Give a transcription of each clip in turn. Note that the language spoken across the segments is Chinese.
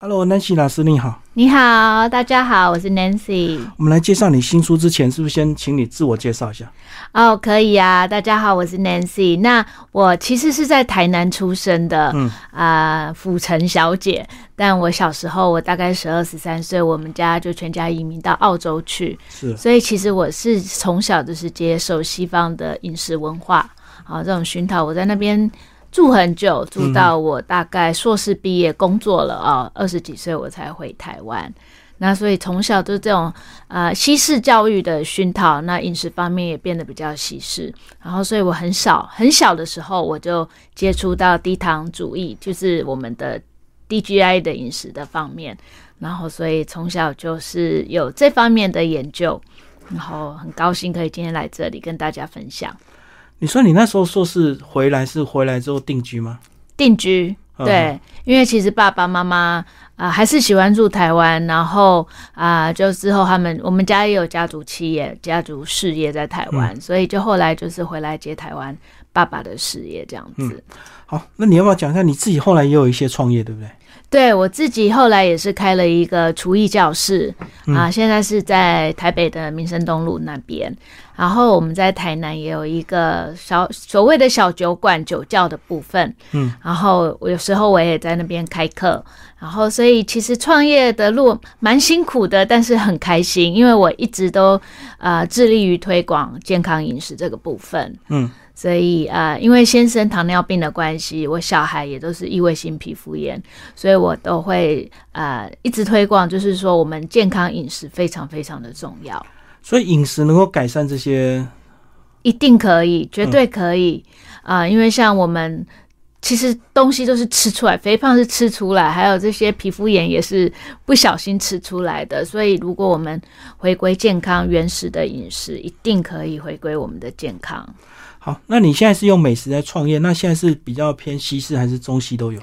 Hello，Nancy 老师，你好。你好，大家好，我是 Nancy。我们来介绍你新书之前，是不是先请你自我介绍一下？哦，可以啊。大家好，我是 Nancy。那我其实是在台南出生的，嗯啊，府城小姐。但我小时候，我大概十二十三岁，我们家就全家移民到澳洲去。是，所以其实我是从小就是接受西方的饮食文化，啊，这种熏陶，我在那边。住很久，住到我大概硕士毕业工作了啊，二十几岁我才回台湾。那所以从小都这种呃西式教育的熏陶，那饮食方面也变得比较西式。然后所以我很少很小的时候我就接触到低糖主义，就是我们的 DGI 的饮食的方面。然后所以从小就是有这方面的研究，然后很高兴可以今天来这里跟大家分享。你说你那时候说是回来是回来之后定居吗？定居，对，因为其实爸爸妈妈啊还是喜欢住台湾，然后啊就之后他们我们家也有家族企业、家族事业在台湾，所以就后来就是回来接台湾爸爸的事业这样子。好，那你要不要讲一下你自己后来也有一些创业，对不对？对我自己后来也是开了一个厨艺教室啊，现在是在台北的民生东路那边。然后我们在台南也有一个小所谓的小酒馆酒窖的部分，嗯，然后有时候我也在那边开课，然后所以其实创业的路蛮辛苦的，但是很开心，因为我一直都呃致力于推广健康饮食这个部分，嗯，所以呃因为先生糖尿病的关系，我小孩也都是异位性皮肤炎，所以我都会呃一直推广，就是说我们健康饮食非常非常的重要。所以饮食能够改善这些，一定可以，绝对可以啊！因为像我们其实东西都是吃出来，肥胖是吃出来，还有这些皮肤炎也是不小心吃出来的。所以如果我们回归健康原始的饮食，一定可以回归我们的健康。好，那你现在是用美食在创业，那现在是比较偏西式还是中西都有？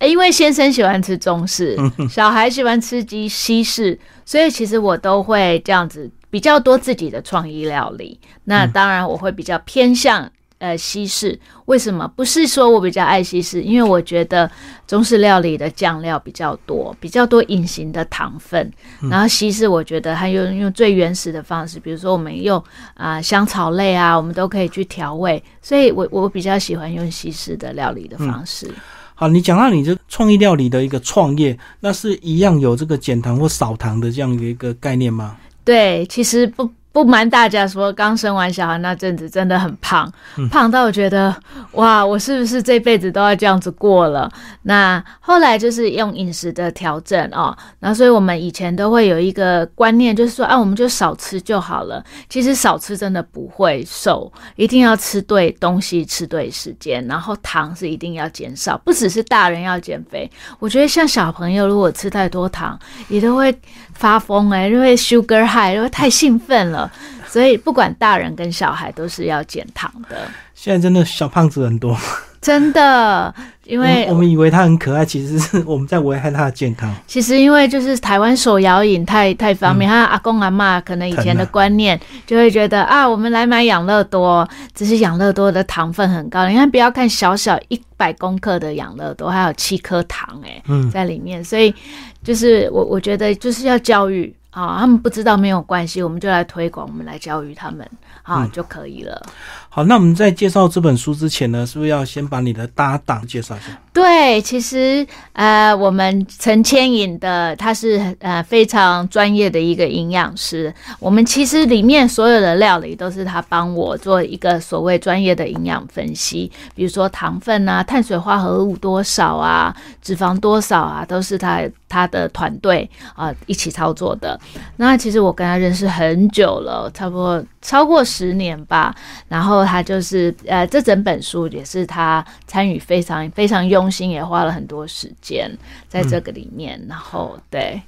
因为先生喜欢吃中式，小孩喜欢吃西西式，所以其实我都会这样子。比较多自己的创意料理，那当然我会比较偏向呃西式。为什么？不是说我比较爱西式，因为我觉得中式料理的酱料比较多，比较多隐形的糖分。然后西式，我觉得它用用最原始的方式，比如说我们用啊香草类啊，我们都可以去调味。所以我我比较喜欢用西式的料理的方式。好，你讲到你这创意料理的一个创业，那是一样有这个减糖或少糖的这样的一个概念吗？对，其实不不瞒大家说，刚生完小孩那阵子真的很胖，胖到我觉得哇，我是不是这辈子都要这样子过了？那后来就是用饮食的调整哦，那所以我们以前都会有一个观念，就是说啊，我们就少吃就好了。其实少吃真的不会瘦，一定要吃对东西，吃对时间，然后糖是一定要减少，不只是大人要减肥，我觉得像小朋友如果吃太多糖，也都会。发疯哎，因为 sugar high，因为太兴奋了，所以不管大人跟小孩都是要减糖的。现在真的小胖子很多。真的，因为我们以为它很可爱，其实是我们在危害它的健康。其实因为就是台湾手摇饮太太方便，他阿公阿妈可能以前的观念就会觉得啊，我们来买养乐多，只是养乐多的糖分很高。你看，不要看小小一百公克的养乐多，还有七颗糖哎，在里面。所以就是我我觉得就是要教育啊，他们不知道没有关系，我们就来推广，我们来教育他们啊就可以了。好，那我们在介绍这本书之前呢，是不是要先把你的搭档介绍一下？对，其实呃，我们陈千颖的他是呃非常专业的一个营养师。我们其实里面所有的料理都是他帮我做一个所谓专业的营养分析，比如说糖分啊、碳水化合物多少啊、脂肪多少啊，都是他他的团队啊一起操作的。那其实我跟他认识很久了，差不多超过十年吧，然后。他就是呃，这整本书也是他参与非常非常用心，也花了很多时间在这个里面。然后对，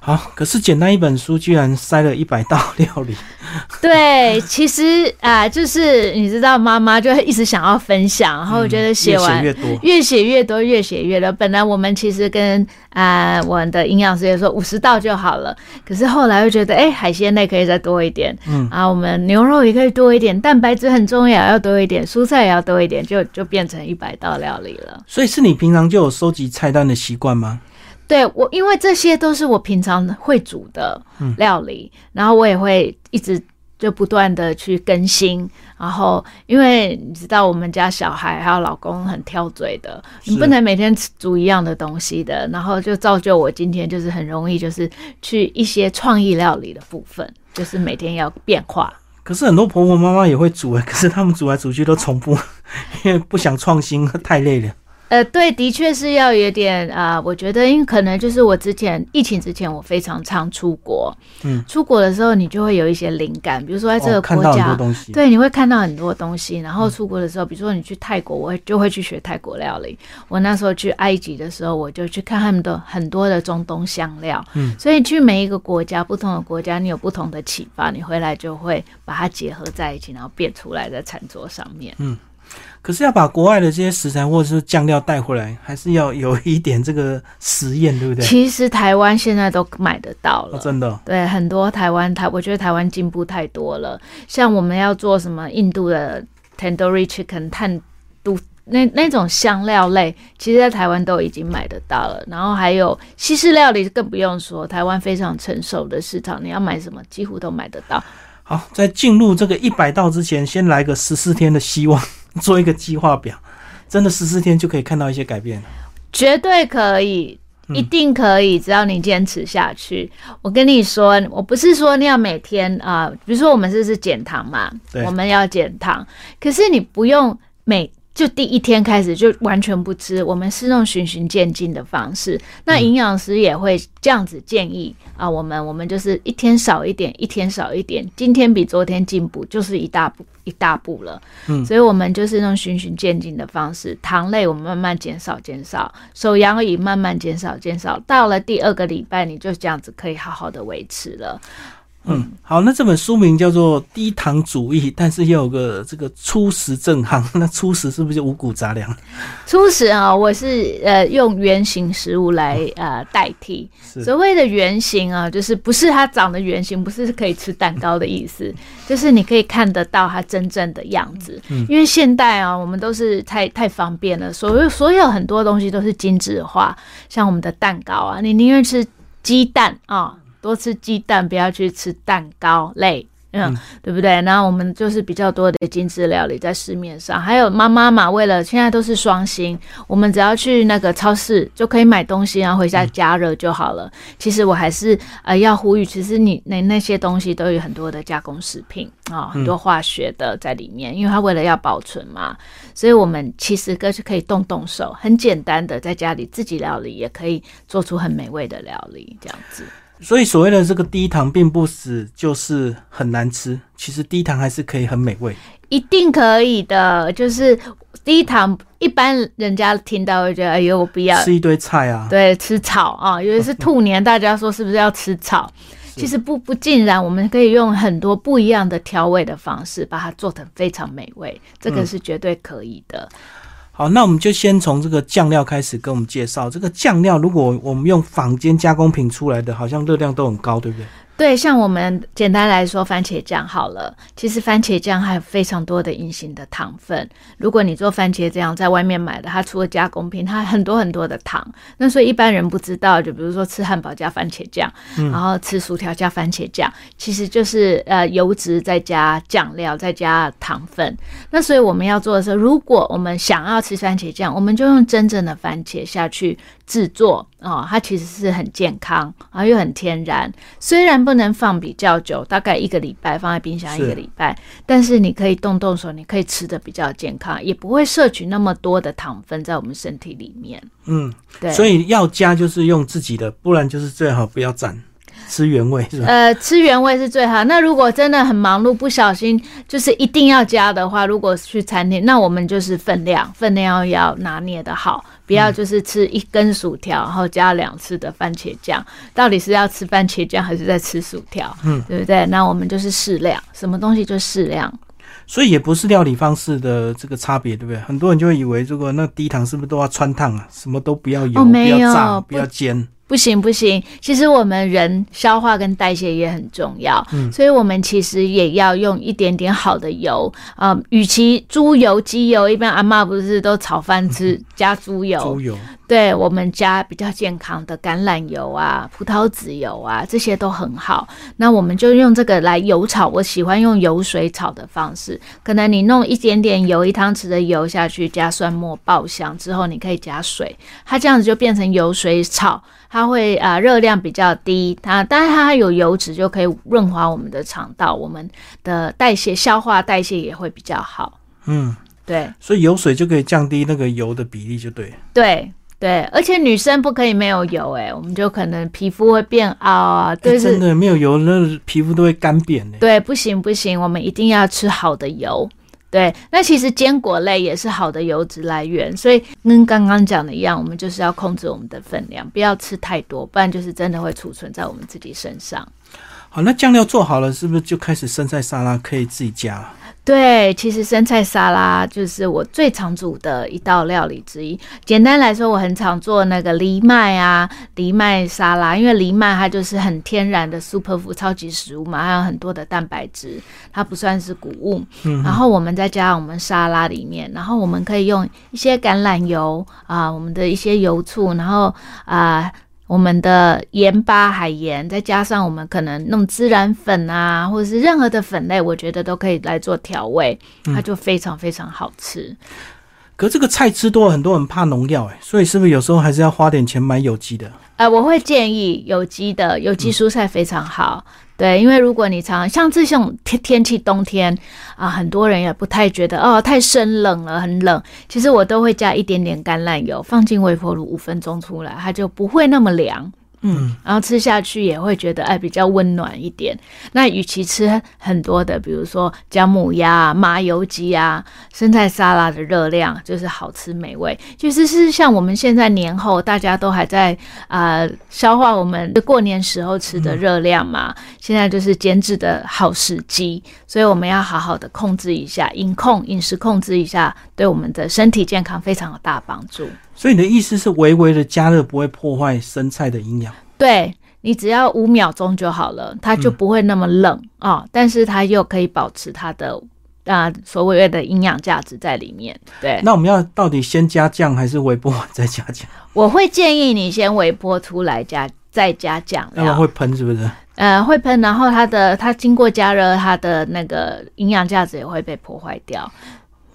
好，可是简单一本书居然塞了一百道料理。对，其实啊，就是你知道，妈妈就一直想要分享，然后我觉得写完越多，越写越多，越写越多。本来我们其实跟啊我们的营养师也说五十道就好了，可是后来又觉得，哎，海鲜类可以再多一点，嗯啊，我们牛肉也可以多一点，蛋白质很重要，要多一点，蔬菜也要多一点，就就变成一百道料理了。所以是你平常就有收集菜单的习惯吗？对我，因为这些都是我平常会煮的料理，然后我也会一直就不断的去更新。然后，因为你知道我们家小孩还有老公很挑嘴的，你不能每天煮一样的东西的。然后就造就我今天就是很容易就是去一些创意料理的部分，就是每天要变化。可是很多婆婆妈妈也会煮哎，可是他们煮来煮去都重复，因为不想创新，太累了。呃，对，的确是要有点啊，我觉得，因为可能就是我之前疫情之前，我非常常出国，嗯，出国的时候你就会有一些灵感，比如说在这个国家，对，你会看到很多东西。然后出国的时候，比如说你去泰国，我就会去学泰国料理。我那时候去埃及的时候，我就去看他们的很多的中东香料。嗯，所以去每一个国家，不同的国家，你有不同的启发，你回来就会把它结合在一起，然后变出来在餐桌上面。嗯。可是要把国外的这些食材或者是酱料带回来，还是要有一点这个实验，对不对？其实台湾现在都买得到了，真的。对，很多台湾台，我觉得台湾进步太多了。像我们要做什么印度的 tandoori chicken 碳都那那种香料类，其实在台湾都已经买得到了。然后还有西式料理更不用说，台湾非常成熟的市场，你要买什么几乎都买得到。好，在进入这个一百道之前，先来个十四天的希望。做一个计划表，真的十四天就可以看到一些改变绝对可以，一定可以，只要你坚持下去。我跟你说，我不是说你要每天啊，比如说我们这是减糖嘛，我们要减糖，可是你不用每。就第一天开始就完全不吃，我们是用循序渐进的方式。那营养师也会这样子建议啊，我们我们就是一天少一点，一天少一点，今天比昨天进步就是一大步一大步了。嗯，所以我们就是用循序渐进的方式，糖类我们慢慢减少减少，手摇饮慢慢减少减少，到了第二个礼拜你就这样子可以好好的维持了。嗯，好，那这本书名叫做《低糖主义》，但是又有个这个初食正夯，那初食是不是就五谷杂粮？初食啊，我是呃用圆形食物来呃代替。所谓的圆形啊，就是不是它长得圆形，不是可以吃蛋糕的意思，就是你可以看得到它真正的样子。嗯，因为现代啊，我们都是太太方便了，所有所有很多东西都是精致化，像我们的蛋糕啊，你宁愿吃鸡蛋啊。多吃鸡蛋，不要去吃蛋糕类，嗯，对不对？然后我们就是比较多的精致料理在市面上，还有妈妈嘛，为了现在都是双薪，我们只要去那个超市就可以买东西，然后回家加热就好了。其实我还是呃要呼吁，其实你那那些东西都有很多的加工食品啊，很多化学的在里面，因为它为了要保存嘛，所以我们其实哥是可以动动手，很简单的在家里自己料理，也可以做出很美味的料理，这样子。所以所谓的这个低糖，并不是就是很难吃，其实低糖还是可以很美味，一定可以的。就是低糖，一般人家听到会觉得，哎呦，我不要吃一堆菜啊，对，吃草啊，尤其是兔年，大家说是不是要吃草？其实不不尽然，我们可以用很多不一样的调味的方式，把它做成非常美味，这个是绝对可以的。好，那我们就先从这个酱料开始跟我们介绍。这个酱料，如果我们用坊间加工品出来的，好像热量都很高，对不对？对，像我们简单来说，番茄酱好了。其实番茄酱还有非常多的隐形的糖分。如果你做番茄酱，在外面买的，它除了加工品，它很多很多的糖。那所以一般人不知道，就比如说吃汉堡加番茄酱，然后吃薯条加番茄酱，其实就是呃油脂再加酱料再加糖分。那所以我们要做的是，如果我们想要吃番茄酱，我们就用真正的番茄下去。制作哦，它其实是很健康，然后又很天然。虽然不能放比较久，大概一个礼拜放在冰箱一个礼拜，但是你可以动动手，你可以吃的比较健康，也不会摄取那么多的糖分在我们身体里面。嗯，对。所以要加就是用自己的，不然就是最好不要蘸。吃原味是吧？呃，吃原味是最好。那如果真的很忙碌，不小心就是一定要加的话，如果去餐厅，那我们就是分量，分量要拿捏的好，不要就是吃一根薯条，然后加两次的番茄酱。到底是要吃番茄酱还是在吃薯条？嗯，对不对？那我们就是适量，什么东西就适量。所以也不是料理方式的这个差别，对不对？很多人就会以为，如果那低糖是不是都要穿烫啊？什么都不要油，不要炸，不要煎。不行不行，其实我们人消化跟代谢也很重要，嗯，所以我们其实也要用一点点好的油啊。与其猪油、鸡油，一般阿妈不是都炒饭吃加猪油？猪油对我们加比较健康的橄榄油啊、葡萄籽油啊，这些都很好。那我们就用这个来油炒，我喜欢用油水炒的方式。可能你弄一点点油，一汤匙的油下去，加蒜末爆香之后，你可以加水，它这样子就变成油水炒。它会啊热量比较低，它但是它有油脂，就可以润滑我们的肠道，我们的代谢、消化代谢也会比较好。嗯，对，所以油水就可以降低那个油的比例，就对。对。对，而且女生不可以没有油，哎，我们就可能皮肤会变凹啊。对，真的没有油，那皮肤都会干瘪的。对，不行不行，我们一定要吃好的油。对，那其实坚果类也是好的油脂来源，所以跟刚刚讲的一样，我们就是要控制我们的分量，不要吃太多，不然就是真的会储存在我们自己身上。好，那酱料做好了，是不是就开始生菜沙拉可以自己加？对，其实生菜沙拉就是我最常煮的一道料理之一。简单来说，我很常做那个藜麦啊，藜麦沙拉，因为藜麦它就是很天然的 super food 超级食物嘛，还有很多的蛋白质，它不算是谷物。嗯，然后我们再加上我们沙拉里面，然后我们可以用一些橄榄油啊，我们的一些油醋，然后啊。我们的盐巴、海盐，再加上我们可能弄孜然粉啊，或者是任何的粉类，我觉得都可以来做调味，它就非常非常好吃。可这个菜吃多了，很多人怕农药，哎，所以是不是有时候还是要花点钱买有机的？呃，我会建议有机的，有机蔬菜非常好。对，因为如果你常像这种天天气冬天啊，很多人也不太觉得哦太生冷了，很冷。其实我都会加一点点橄榄油，放进微波炉五分钟出来，它就不会那么凉。嗯，然后吃下去也会觉得哎比较温暖一点。那与其吃很多的，比如说姜母鸭、麻油鸡啊、生菜沙拉的热量，就是好吃美味。其实是像我们现在年后大家都还在啊消化我们过年时候吃的热量嘛，现在就是减脂的好时机，所以我们要好好的控制一下饮控饮食，控制一下，对我们的身体健康非常有大帮助。所以你的意思是，微微的加热不会破坏生菜的营养？对你只要五秒钟就好了，它就不会那么冷啊，但是它又可以保持它的啊所谓的营养价值在里面。对，那我们要到底先加酱还是微波完再加酱？我会建议你先微波出来加，再加酱，要不然会喷是不是？呃，会喷，然后它的它经过加热，它的那个营养价值也会被破坏掉。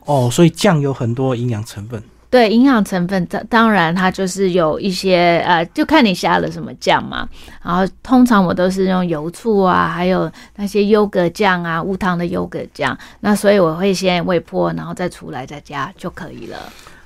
哦，所以酱有很多营养成分。对营养成分，当当然它就是有一些呃，就看你下了什么酱嘛。然后通常我都是用油醋啊，还有那些优格酱啊，无糖的优格酱。那所以我会先微波，然后再出来再加就可以了。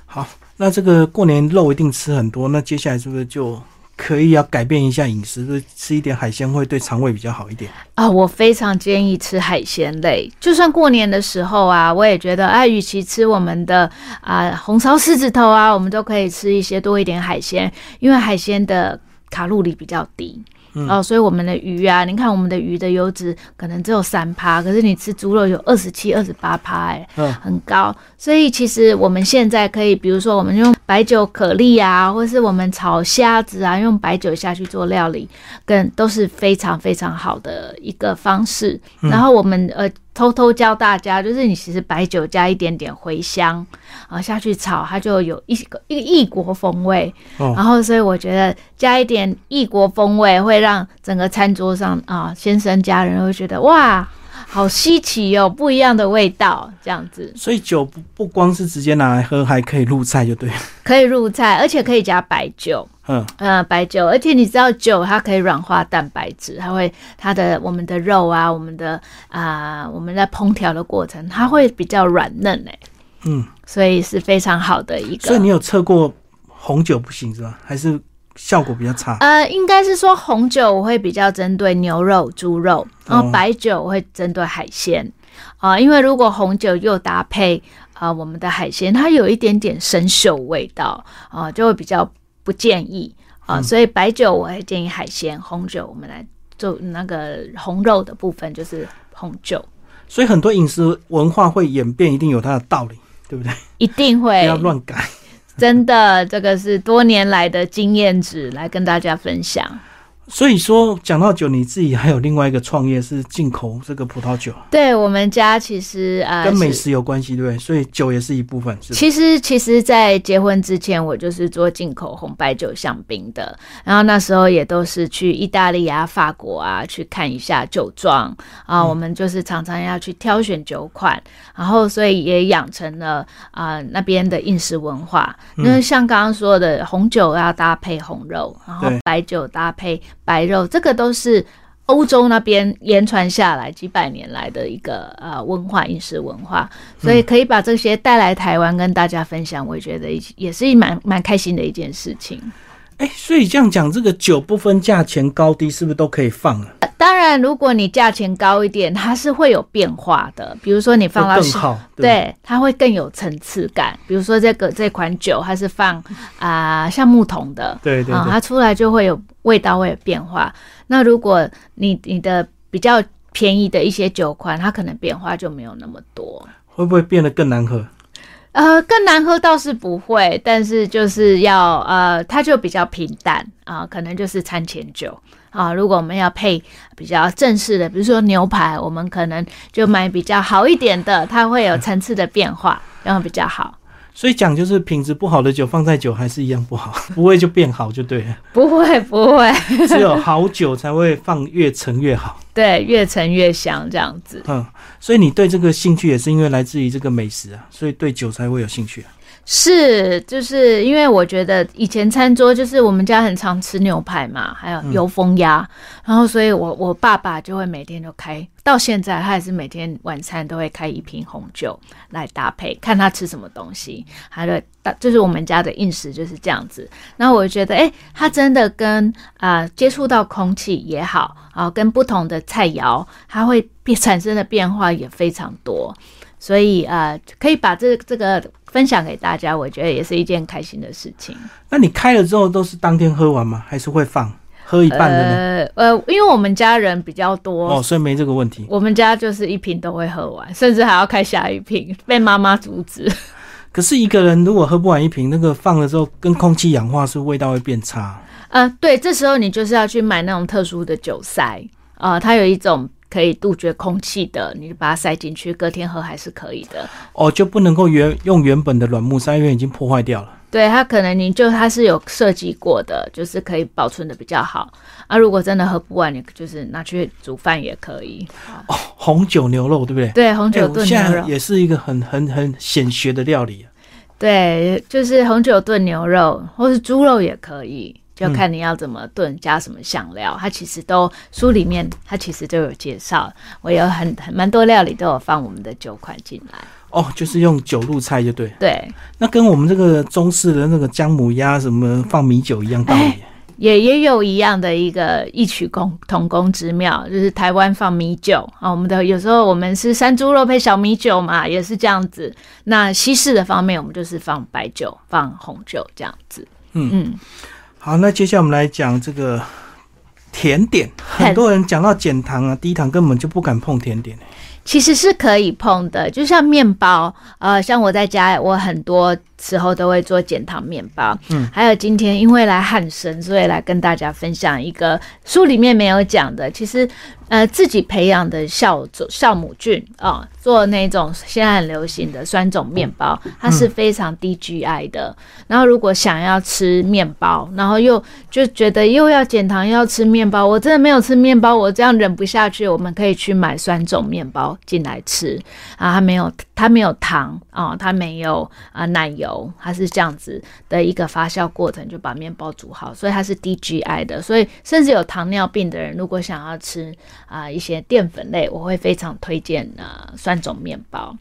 好，那这个过年肉一定吃很多，那接下来是不是就？可以要改变一下饮食，吃一点海鲜会对肠胃比较好一点啊！我非常建议吃海鲜类，就算过年的时候啊，我也觉得啊，与其吃我们的啊红烧狮子头啊，我们都可以吃一些多一点海鲜，因为海鲜的卡路里比较低。哦，所以我们的鱼啊，你看我们的鱼的油脂可能只有三趴，可是你吃猪肉有二十七、二十八趴，哎，嗯，很高。所以其实我们现在可以，比如说我们用白酒可丽啊，或是我们炒虾子啊，用白酒下去做料理，跟都是非常非常好的一个方式。然后我们呃。偷偷教大家，就是你其实白酒加一点点茴香啊下去炒，它就有一个一个异国风味。然后，所以我觉得加一点异国风味，会让整个餐桌上啊，先生家人会觉得哇。好稀奇哦，不一样的味道，这样子。所以酒不不光是直接拿来喝，还可以入菜，就对。可以入菜，而且可以加白酒。嗯嗯，白酒，而且你知道酒它可以软化蛋白质，它会它的我们的肉啊，我们的啊，我们在烹调的过程，它会比较软嫩哎。嗯，所以是非常好的一个。所以你有测过红酒不行是吧？还是？效果比较差。呃，应该是说红酒我会比较针对牛肉、猪肉，然后白酒我会针对海鲜啊，因为如果红酒又搭配啊我们的海鲜，它有一点点生锈味道啊，就会比较不建议啊。所以白酒我会建议海鲜，红酒我们来做那个红肉的部分就是红酒。所以很多饮食文化会演变，一定有它的道理，对不对？一定会，不要乱改。真的，这个是多年来的经验值，来跟大家分享。所以说，讲到酒，你自己还有另外一个创业是进口这个葡萄酒。对我们家其实呃跟美食有关系，对不对？所以酒也是一部分。其实，其实，在结婚之前，我就是做进口红白酒、香槟的。然后那时候也都是去意大利啊、法国啊去看一下酒庄啊。我们就是常常要去挑选酒款，然后所以也养成了啊那边的饮食文化。那像刚刚说的，红酒要搭配红肉，然后白酒搭配。白肉，这个都是欧洲那边延传下来几百年来的一个呃文化饮食文化，所以可以把这些带来台湾跟大家分享，我觉得也是蛮蛮开心的一件事情。哎，所以这样讲，这个酒不分价钱高低，是不是都可以放啊？当然，如果你价钱高一点，它是会有变化的。比如说你放到更好，对，它会更有层次感。比如说这个这款酒，它是放啊橡木桶的，对对，它出来就会有味道会有变化。那如果你你的比较便宜的一些酒款，它可能变化就没有那么多。会不会变得更难喝？呃，更难喝倒是不会，但是就是要呃，它就比较平淡啊，可能就是餐前酒啊。如果我们要配比较正式的，比如说牛排，我们可能就买比较好一点的，它会有层次的变化，然后比较好。所以讲就是品质不好的酒放在酒还是一样不好，不会就变好就对了。不会不会，只有好酒才会放越陈越好。对，越陈越香这样子。嗯，所以你对这个兴趣也是因为来自于这个美食啊，所以对酒才会有兴趣啊。是，就是因为我觉得以前餐桌就是我们家很常吃牛排嘛，还有油封鸭，然后所以我我爸爸就会每天都开，到现在他也是每天晚餐都会开一瓶红酒来搭配，看他吃什么东西，他的就是我们家的饮食就是这样子。那我觉得，哎，他真的跟啊接触到空气也好啊，跟不同的菜肴，它会变产生的变化也非常多，所以呃，可以把这这个。分享给大家，我觉得也是一件开心的事情。那你开了之后都是当天喝完吗？还是会放喝一半的呢？呃，因为我们家人比较多哦，所以没这个问题。我们家就是一瓶都会喝完，甚至还要开下一瓶，被妈妈阻止。可是一个人如果喝不完一瓶，那个放了之后跟空气氧化，是味道会变差。呃，对，这时候你就是要去买那种特殊的酒塞啊，它有一种。可以杜绝空气的，你就把它塞进去，隔天喝还是可以的。哦，就不能够原用原本的软木塞，因为已经破坏掉了。对，它可能你就它是有设计过的，就是可以保存的比较好。啊，如果真的喝不完，你就是拿去煮饭也可以。哦，红酒牛肉对不对？对，红酒炖牛肉也是一个很很很显学的料理。对，就是红酒炖牛肉，或是猪肉也可以。就看你要怎么炖，加什么香料，它其实都书里面它其实都有介绍。我有很很蛮多料理都有放我们的酒款进来。哦，就是用酒入菜就对。对，那跟我们这个中式的那个姜母鸭什么放米酒一样道理。也也有一样的一个异曲共同工之妙，就是台湾放米酒啊，我们的有时候我们是山猪肉配小米酒嘛，也是这样子。那西式的方面，我们就是放白酒、放红酒这样子。嗯嗯。好，那接下来我们来讲这个甜点。很多人讲到减糖啊、低糖，根本就不敢碰甜点。其实是可以碰的，就像面包，呃，像我在家，我很多时候都会做减糖面包。嗯，还有今天因为来汉生，所以来跟大家分享一个书里面没有讲的，其实。呃，自己培养的酵酵母菌啊，做那种现在很流行的酸种面包，它是非常低 GI 的。然后如果想要吃面包，然后又就觉得又要减糖又要吃面包，我真的没有吃面包，我这样忍不下去。我们可以去买酸种面包进来吃啊，它没有它没有糖啊，它没有啊奶油，它是这样子的一个发酵过程就把面包煮好，所以它是低 GI 的。所以甚至有糖尿病的人，如果想要吃。啊，一些淀粉类，我会非常推荐呃酸种面包。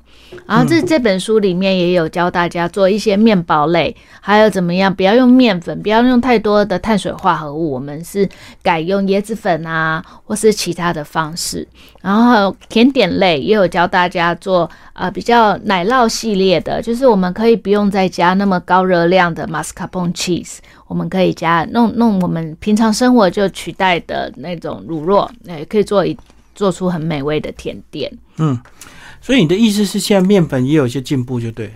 然后这这本书里面也有教大家做一些面包类，还有怎么样不要用面粉，不要用太多的碳水化合物，我们是改用椰子粉啊，或是其他的方式。然后甜点类也有教大家做啊比较奶酪系列的，就是我们可以不用再加那么高热量的 mascarpone cheese。我们可以加弄弄我们平常生活就取代的那种乳酪，也可以做一做出很美味的甜点。嗯，所以你的意思是现在面粉也有一些进步，就对了。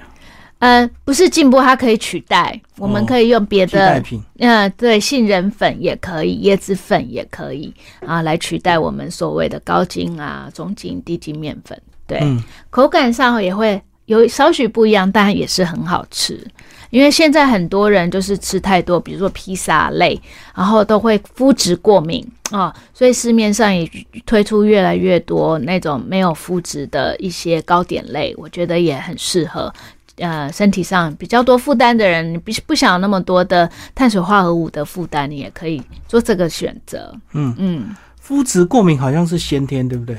呃，不是进步，它可以取代。我们可以用别的，嗯，对，杏仁粉也可以，椰子粉也可以啊，来取代我们所谓的高筋啊、中筋、低筋面粉。对，口感上也会有少许不一样，但也是很好吃。因为现在很多人就是吃太多，比如说披萨类，然后都会肤质过敏啊，所以市面上也推出越来越多那种没有肤质的一些糕点类，我觉得也很适合。呃，身体上比较多负担的人，你不不想那么多的碳水化合物的负担，你也可以做这个选择。嗯嗯，肤质过敏好像是先天，对不对？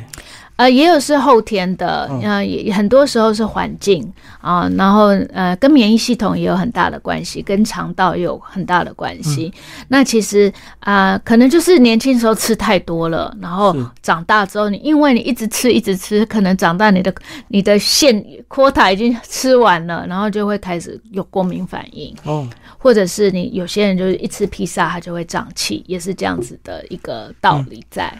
呃，也有是后天的，呃，也很多时候是环境啊，然后呃，跟免疫系统也有很大的关系，跟肠道也有很大的关系。那其实啊，可能就是年轻时候吃太多了，然后长大之后，你因为你一直吃一直吃，可能长大你的你的线 quota 已经吃完了，然后就会开始有过敏反应。哦，或者是你有些人就是一吃披萨，他就会胀气，也是这样子的一个道理在。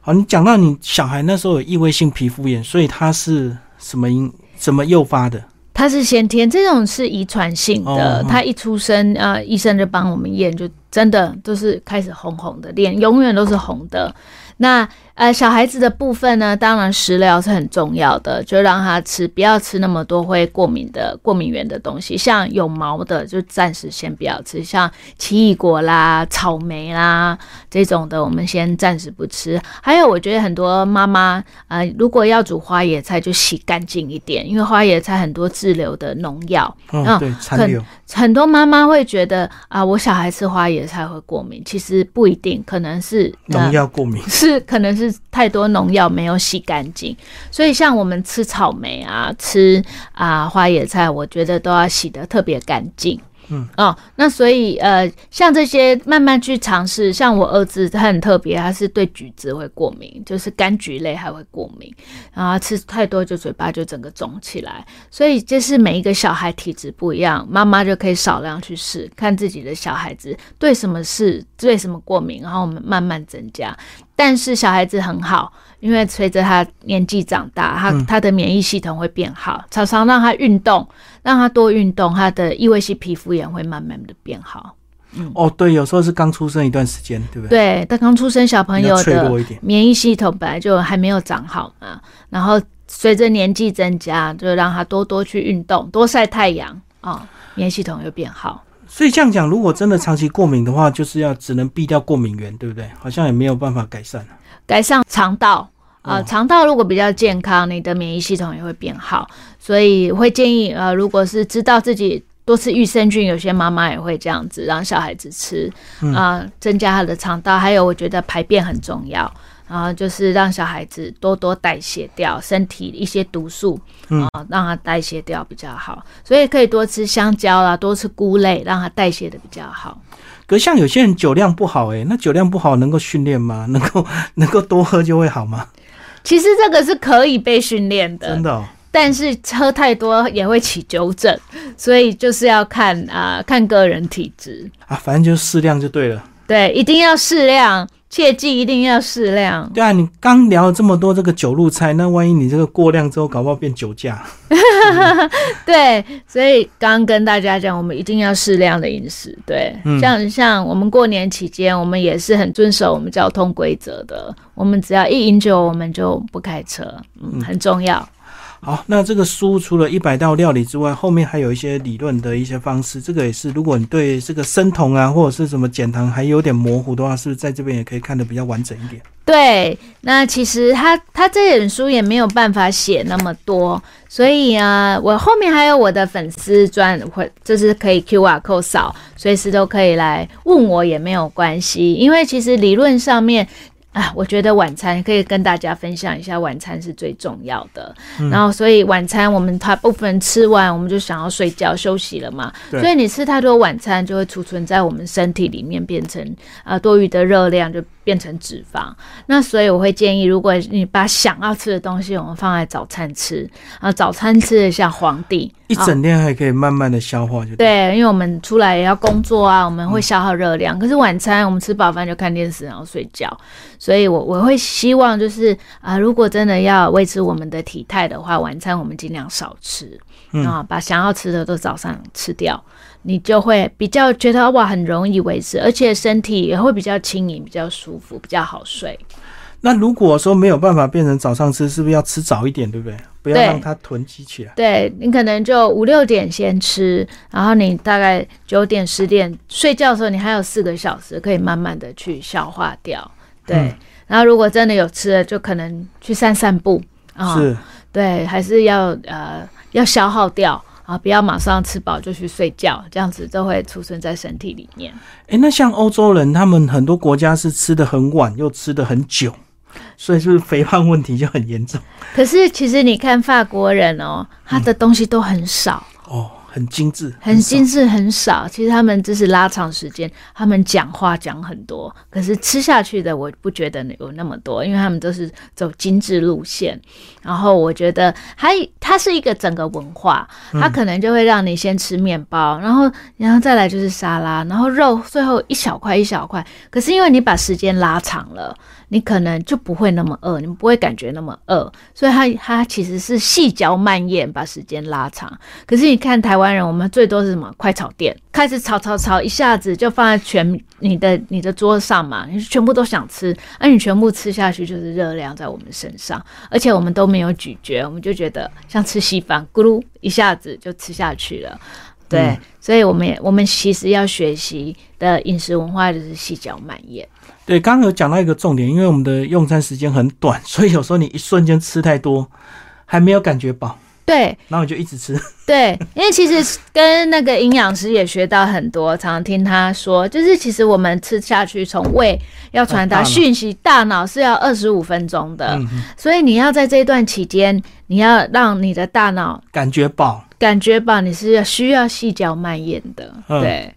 好，你讲到你小孩那时候有异位性皮肤炎，所以他是什么因什么诱发的？他是先天，这种是遗传性的。他一出生，呃，医生就帮我们验，就真的就是开始红红的，脸永远都是红的。那呃，小孩子的部分呢，当然食疗是很重要的，就让他吃，不要吃那么多会过敏的过敏源的东西，像有毛的就暂时先不要吃，像奇异果啦、草莓啦这种的，我们先暂时不吃。还有，我觉得很多妈妈呃，如果要煮花野菜，就洗干净一点，因为花野菜很多滞留的农药，嗯，对，残留。很多妈妈会觉得啊，我小孩吃花野菜会过敏，其实不一定，可能是农药过敏，是可能是。太多农药没有洗干净，所以像我们吃草莓啊，吃啊花野菜，我觉得都要洗得特别干净。嗯哦，那所以呃，像这些慢慢去尝试，像我儿子他很特别，他是对橘子会过敏，就是柑橘类还会过敏，然后吃太多就嘴巴就整个肿起来。所以这是每一个小孩体质不一样，妈妈就可以少量去试，看自己的小孩子对什么事对什么过敏，然后我们慢慢增加。但是小孩子很好，因为随着他年纪长大，他他的免疫系统会变好，常常让他运动，让他多运动，他的异位性皮肤炎会慢慢的变好。嗯，哦，对，有时候是刚出生一段时间，对不对？对，他刚出生小朋友的免疫系统本来就还没有长好嘛，然后随着年纪增加，就让他多多去运动，多晒太阳啊，免疫系统又变好。所以这样讲，如果真的长期过敏的话，就是要只能避掉过敏源，对不对？好像也没有办法改善。改善肠道啊，肠道如果比较健康，你的免疫系统也会变好。所以会建议呃，如果是知道自己多吃益生菌，有些妈妈也会这样子让小孩子吃啊，增加他的肠道。还有，我觉得排便很重要。然后就是让小孩子多多代谢掉身体一些毒素，啊，让它代谢掉比较好。所以可以多吃香蕉啦，多吃菇类，让它代谢的比较好。可像有些人酒量不好，哎，那酒量不好能够训练吗？能够能够多喝就会好吗？其实这个是可以被训练的，真的。但是喝太多也会起酒疹，所以就是要看啊，看个人体质啊，反正就适量就对了。对，一定要适量。切记一定要适量。对啊，你刚聊了这么多这个酒路菜，那万一你这个过量之后，搞不好变酒驾。对，所以刚刚跟大家讲，我们一定要适量的饮食。对，像像我们过年期间，我们也是很遵守我们交通规则的。我们只要一饮酒，我们就不开车，嗯，很重要。好，那这个书除了一百道料理之外，后面还有一些理论的一些方式。这个也是，如果你对这个生酮啊，或者是什么减糖还有点模糊的话，是不是在这边也可以看得比较完整一点？对，那其实他他这本书也没有办法写那么多，所以啊，我后面还有我的粉丝专，会就是可以 Q R code 扫，随时都可以来问我也没有关系，因为其实理论上面。啊，我觉得晚餐可以跟大家分享一下，晚餐是最重要的。然后，所以晚餐我们大部分吃完，我们就想要睡觉休息了嘛。所以你吃太多晚餐，就会储存在我们身体里面，变成啊多余的热量就。变成脂肪，那所以我会建议，如果你把想要吃的东西，我们放在早餐吃啊，早餐吃的像皇帝，一整天还可以慢慢的消化，就对，因为我们出来也要工作啊，我们会消耗热量。可是晚餐我们吃饱饭就看电视，然后睡觉，所以我我会希望就是啊，如果真的要维持我们的体态的话，晚餐我们尽量少吃。啊，把想要吃的都早上吃掉，你就会比较觉得哇，很容易维持，而且身体也会比较轻盈，比较舒服，比较好睡。那如果说没有办法变成早上吃，是不是要吃早一点，对不对？不要让它囤积起来。对你可能就五六点先吃，然后你大概九点十点睡觉的时候，你还有四个小时可以慢慢的去消化掉。对，然后如果真的有吃的，就可能去散散步啊。是，对，还是要呃要消耗掉啊，不要马上吃饱就去睡觉，这样子都会储存在身体里面。哎，那像欧洲人，他们很多国家是吃的很晚，又吃的很久。所以是不是肥胖问题就很严重？可是其实你看法国人哦，他的东西都很少哦。很精致，很精致，很少。其实他们只是拉长时间，他们讲话讲很多，可是吃下去的我不觉得有那么多，因为他们都是走精致路线。然后我觉得还它是一个整个文化，它可能就会让你先吃面包，然后然后再来就是沙拉，然后肉最后一小块一小块。可是因为你把时间拉长了，你可能就不会那么饿，你不会感觉那么饿，所以它它其实是细嚼慢咽把时间拉长。可是你看台。台湾人，我们最多是什么？快炒店开始炒炒炒，一下子就放在全你的你的桌上嘛，你全部都想吃，而你全部吃下去就是热量在我们身上，而且我们都没有咀嚼，我们就觉得像吃稀饭，咕噜一下子就吃下去了。对，所以我们也我们其实要学习的饮食文化就是细嚼慢咽。对，刚刚有讲到一个重点，因为我们的用餐时间很短，所以有时候你一瞬间吃太多，还没有感觉饱。对，然后你就一直吃。对，因为其实跟那个营养师也学到很多，常常听他说，就是其实我们吃下去，从胃要传达讯息，大脑是要二十五分钟的，所以你要在这一段期间，你要让你的大脑感觉饱，感觉饱，你是要需要细嚼慢咽的，对。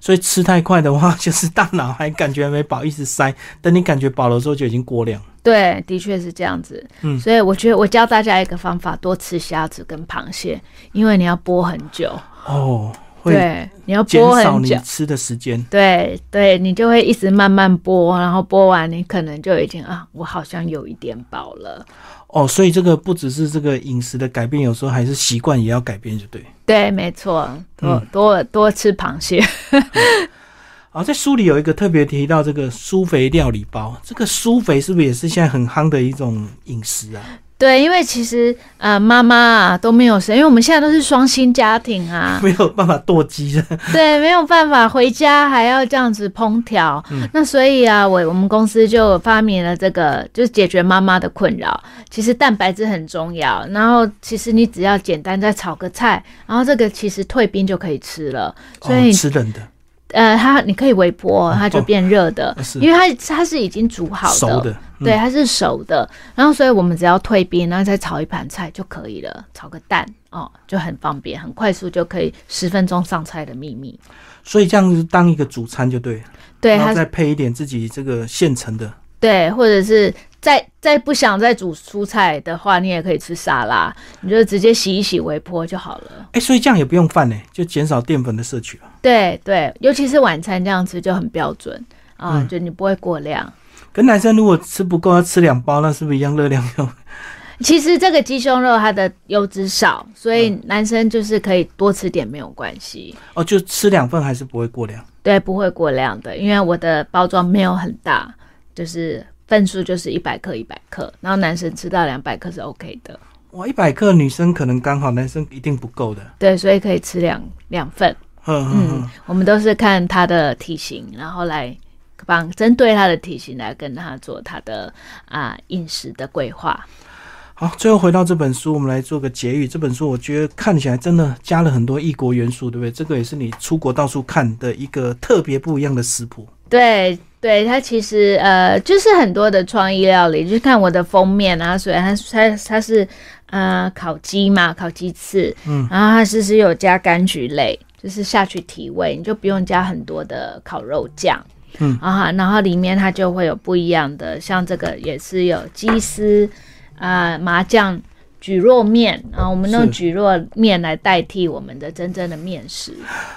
所以吃太快的话，就是大脑还感觉没饱，一直塞。等你感觉饱了之后，就已经过量。对，的确是这样子。嗯，所以我觉得我教大家一个方法：多吃虾子跟螃蟹，因为你要剥很久。哦，对，你要剥很久，吃的时间。对对，你就会一直慢慢剥，然后剥完，你可能就已经啊，我好像有一点饱了。哦，所以这个不只是这个饮食的改变，有时候还是习惯也要改变，就对。对，没错，多多多吃螃蟹。啊，在书里有一个特别提到这个苏肥料理包，这个苏肥是不是也是现在很夯的一种饮食啊？对，因为其实呃，妈妈啊都没有生，因为我们现在都是双薪家庭啊，没有办法剁鸡的。对，没有办法回家还要这样子烹调，那所以啊，我我们公司就发明了这个，就是解决妈妈的困扰。其实蛋白质很重要，然后其实你只要简单再炒个菜，然后这个其实退冰就可以吃了。所以吃冷的。呃，它你可以微波，它就变热的，因为它它是已经煮好的，熟的对，它是熟的。然后，所以我们只要退冰，然后再炒一盘菜就可以了，炒个蛋哦，就很方便，很快速就可以十分钟上菜的秘密。所以这样子当一个主餐就对，对，然后再配一点自己这个现成的，对，或者是。再再不想再煮蔬菜的话，你也可以吃沙拉，你就直接洗一洗微波就好了。哎，所以这样也不用饭呢，就减少淀粉的摄取了。对对，尤其是晚餐这样吃就很标准啊，就你不会过量。跟男生如果吃不够要吃两包，那是不是一样热量？其实这个鸡胸肉它的油脂少，所以男生就是可以多吃点没有关系。哦，就吃两份还是不会过量？对，不会过量的，因为我的包装没有很大，就是。份数就是一百克一百克，然后男生吃到两百克是 OK 的。哇，一百克女生可能刚好，男生一定不够的。对，所以可以吃两两份。嗯，我们都是看他的体型，然后来帮针对他的体型来跟他做他的啊饮食的规划。好，最后回到这本书，我们来做个结语。这本书我觉得看起来真的加了很多异国元素，对不对？这个也是你出国到处看的一个特别不一样的食谱。对。对它其实呃就是很多的创意料理，就是看我的封面啊，所以它它它是呃烤鸡嘛，烤鸡翅，嗯，然后它是是有加柑橘类，就是下去提味，你就不用加很多的烤肉酱，嗯。啊，然后里面它就会有不一样的，像这个也是有鸡丝啊麻酱蒟蒻面啊，我们用是蒟蒻面来代替我们的真正的面食。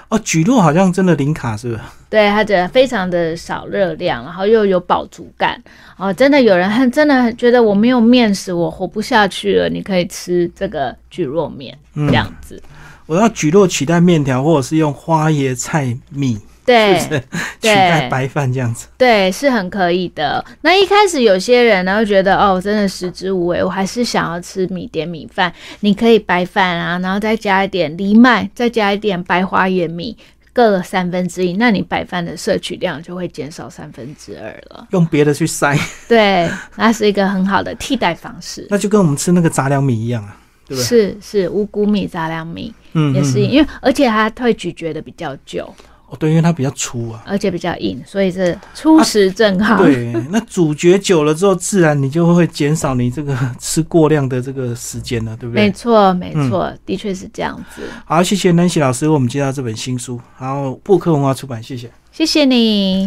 哦，蒟蒻好像真的零卡是不是？对它的非常的少热量，然后又有饱足感哦。真的有人很 真的觉得我没有面食，我活不下去了，你可以吃这个蒟蒻面、嗯这样子。我要蒟蒻取代面条，或者是用花椰菜米，对是不是取代白饭这样子？对，是很可以的。那一开始有些人呢会觉得哦，真的食之无味，我还是想要吃米点米饭。你可以白饭啊，然后再加一点藜麦，再加一点白花椰米。各三分之一，那你白饭的摄取量就会减少三分之二了。用别的去塞，对，那是一个很好的替代方式。那就跟我们吃那个杂粮米一样啊，对不对？是是，五谷米、杂粮米嗯，也是，因为而且它会咀嚼的比较久，哦，对，因为它比较粗啊。而且比较硬，所以是初食正好。对，那主角久了之后，自然你就会减少你这个 吃过量的这个时间了，对不对？没错，没错，嗯的确是这样子。好，谢谢南希老师为我们介绍这本新书，然后布克文化出版，谢谢。谢谢你。